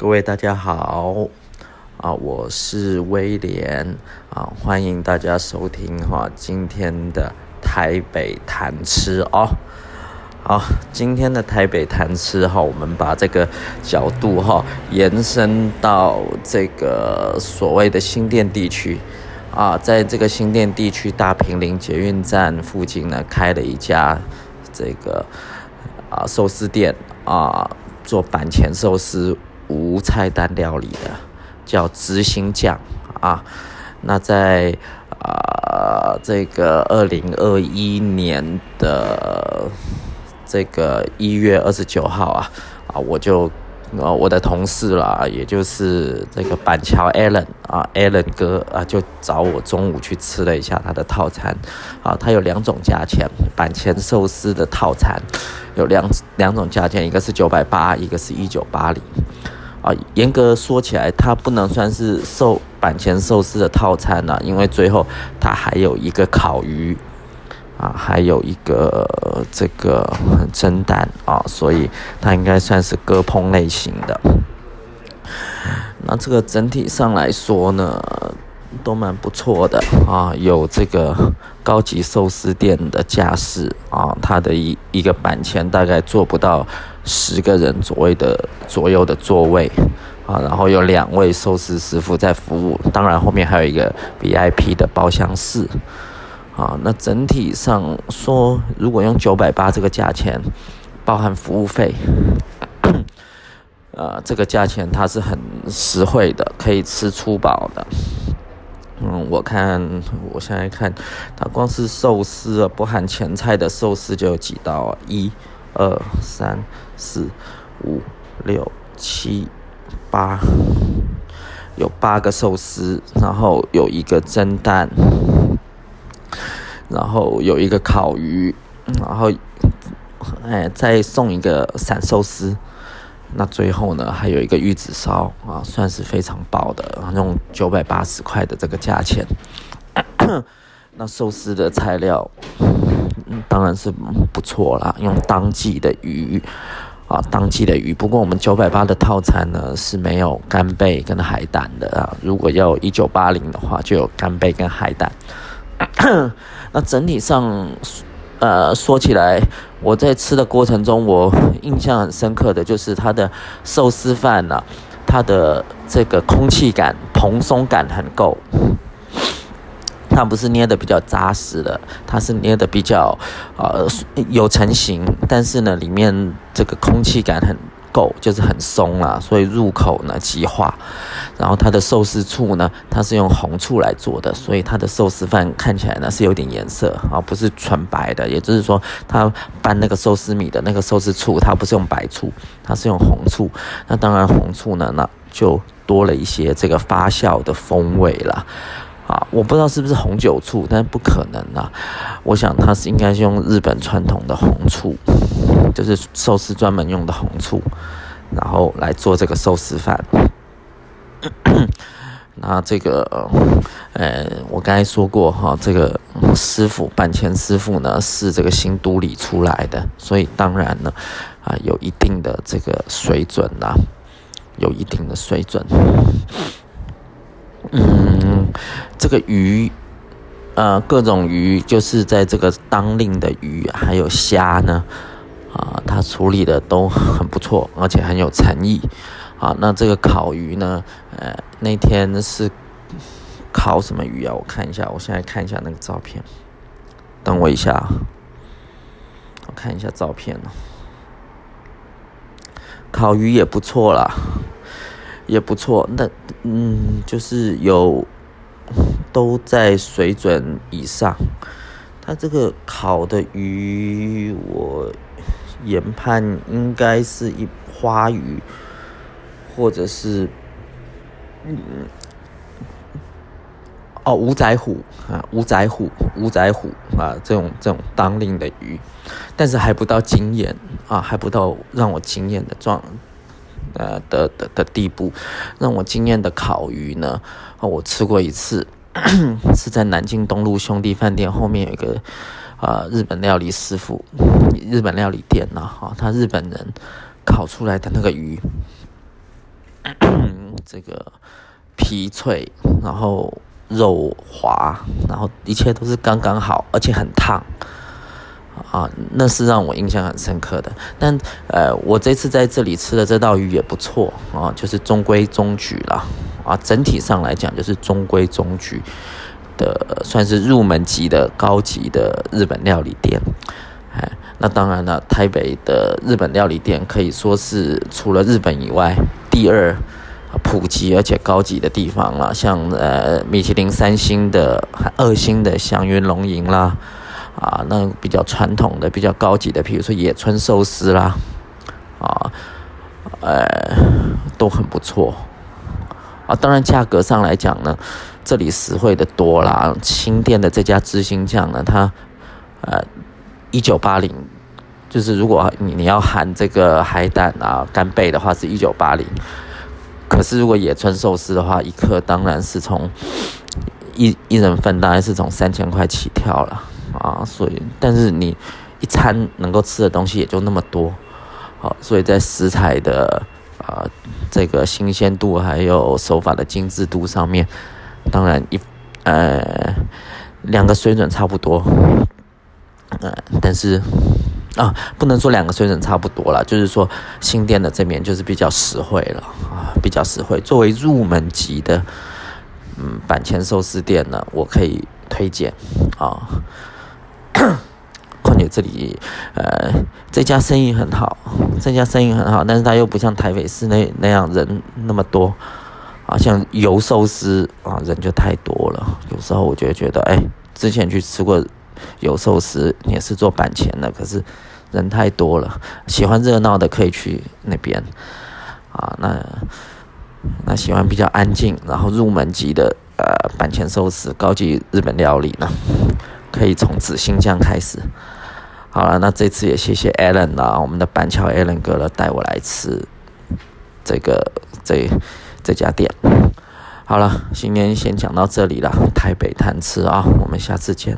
各位大家好，啊，我是威廉，啊，欢迎大家收听哈、今天的台北谈吃哦。好，今天的台北谈吃哈，我们把这个角度哈延伸到这个所谓的新店地区。啊，在这个新店地区大坪林捷运站附近呢，开了一家这个啊寿司店啊，做板前寿司无菜单料理的，叫知心酱啊。那在啊这个二零二一年的。这个一月二十九号啊，啊，我就呃我的同事啦，也就是这个板桥 Allen 啊，Allen 哥啊，就找我中午去吃了一下他的套餐，啊，他有两种价钱，板前寿司的套餐有两两种价钱，一个是九百八，一个是一九八零，啊，严格说起来，它不能算是寿板前寿司的套餐呢，啊，因为最后它还有一个烤鱼。啊，还有一个这个蒸蛋啊，所以它应该算是割烹类型的。那这个整体上来说呢，都蛮不错的啊，有这个高级寿司店的架势啊，它的一一个板前大概坐不到十个人左右的左右的座位啊，然后有两位寿司师傅在服务，当然后面还有一个 VIP 的包厢室。啊，那整体上说，如果用九百八这个价钱，包含服务费，呃，这个价钱它是很实惠的，可以吃粗饱的。嗯，我看我现在看，它光是寿司啊，不含前菜的寿司就有几道啊，一、二、三、四、五、六、七、八，有八个寿司，然后有一个蒸蛋。然后有一个烤鱼，然后，哎，再送一个散寿司，那最后呢，还有一个玉子烧啊，算是非常爆的，用九百八十块的这个价钱。那寿司的材料，当然是不错啦，用当季的鱼啊，当季的鱼。不过我们九百八的套餐呢是没有干贝跟海胆的啊，如果要一九八零的话，就有干贝跟海胆。那整体上，呃，说起来，我在吃的过程中，我印象很深刻的就是它的寿司饭呢、它的这个空气感、蓬松感很够。它不是捏的比较扎实的，它是捏的比较呃有成型，但是呢，里面这个空气感很。够就是很松啦，所以入口呢即化。然后它的寿司醋呢，它是用红醋来做的，所以它的寿司饭看起来呢是有点颜色啊，不是纯白的。也就是说，它拌那个寿司米的那个寿司醋，它不是用白醋，它是用红醋。那当然红醋呢，那就多了一些这个发酵的风味了。啊，我不知道是不是红酒醋，但是不可能啊。我想它是应该是用日本传统的红醋，就是寿司专门用的红醋，然后来做这个寿司饭。那这个，呃，我刚才说过哈，这个师傅板前师傅呢是这个新都里出来的，所以当然呢，啊，有一定的这个水准啦，有一定的水准。嗯，这个鱼，呃，各种鱼就是在这个当令的鱼，还有虾呢，处理的都很不错，而且很有诚意。啊，那这个烤鱼呢，呃，那天是烤什么鱼啊？我看一下，我现在看一下那个照片。等我一下，我看一下照片。烤鱼也不错啦。也不错，那嗯，就是有都在水准以上。它这个烤的鱼，我研判应该是一花鱼，或者是嗯哦五仔虎啊，五仔虎，五仔虎啊，这种这种当令的鱼，但是还不到惊艳啊，还不到让我惊艳的状。呃的的的地步，让我惊艳的烤鱼呢，我吃过一次，是在南京东路兄弟饭店后面有一个啊、呃、日本料理师傅，日本料理店呐，哈，他日本人烤出来的那个鱼，这个皮脆，然后肉滑，然后一切都是刚刚好，而且很烫。啊，那是让我印象很深刻的。但呃，我这次在这里吃的这道鱼也不错啊，就是中规中矩啦。啊，整体上来讲就是中规中矩的，算是入门级的高级的日本料理店。哎，那当然了，台北的日本料理店可以说是除了日本以外第二普及而且高级的地方了。像呃，米其林三星的、二星的祥云龙吟啦。啊，那比较传统的、比较高级的，比如说野村寿司啦，啊，呃，都很不错。啊，当然价格上来讲呢，这里实惠的多啦。新店的这家知心酱呢，它呃一九八零，就是如果你你要含这个海胆啊、干贝的话，是一九八零。可是如果野村寿司的话，一克当然是从一一人份，当然是从三千块起跳了。啊，所以，但是你一餐能够吃的东西也就那么多，好，所以在食材的啊这个新鲜度还有手法的精致度上面，当然一呃两个水准差不多，呃，但是啊不能说两个水准差不多了，就是说新店的这边就是比较实惠了啊，比较实惠。作为入门级的嗯板前寿司店呢，我可以推荐啊。况且这里，呃，这家生意很好，这家生意很好，但是它又不像台北市那那样人那么多，啊，像油寿司啊，人就太多了。有时候我就觉得，哎，之前去吃过油寿司，也是做板前的，可是人太多了。喜欢热闹的可以去那边，啊，那那喜欢比较安静，然后入门级的呃板前寿司，高级日本料理呢？可以从紫心酱开始。好了，那这次也谢谢 Alan 啦，我们的板桥 Alan 哥了，带我来吃这个这这家店。好了，今天先讲到这里了，台北贪吃啊，我们下次见。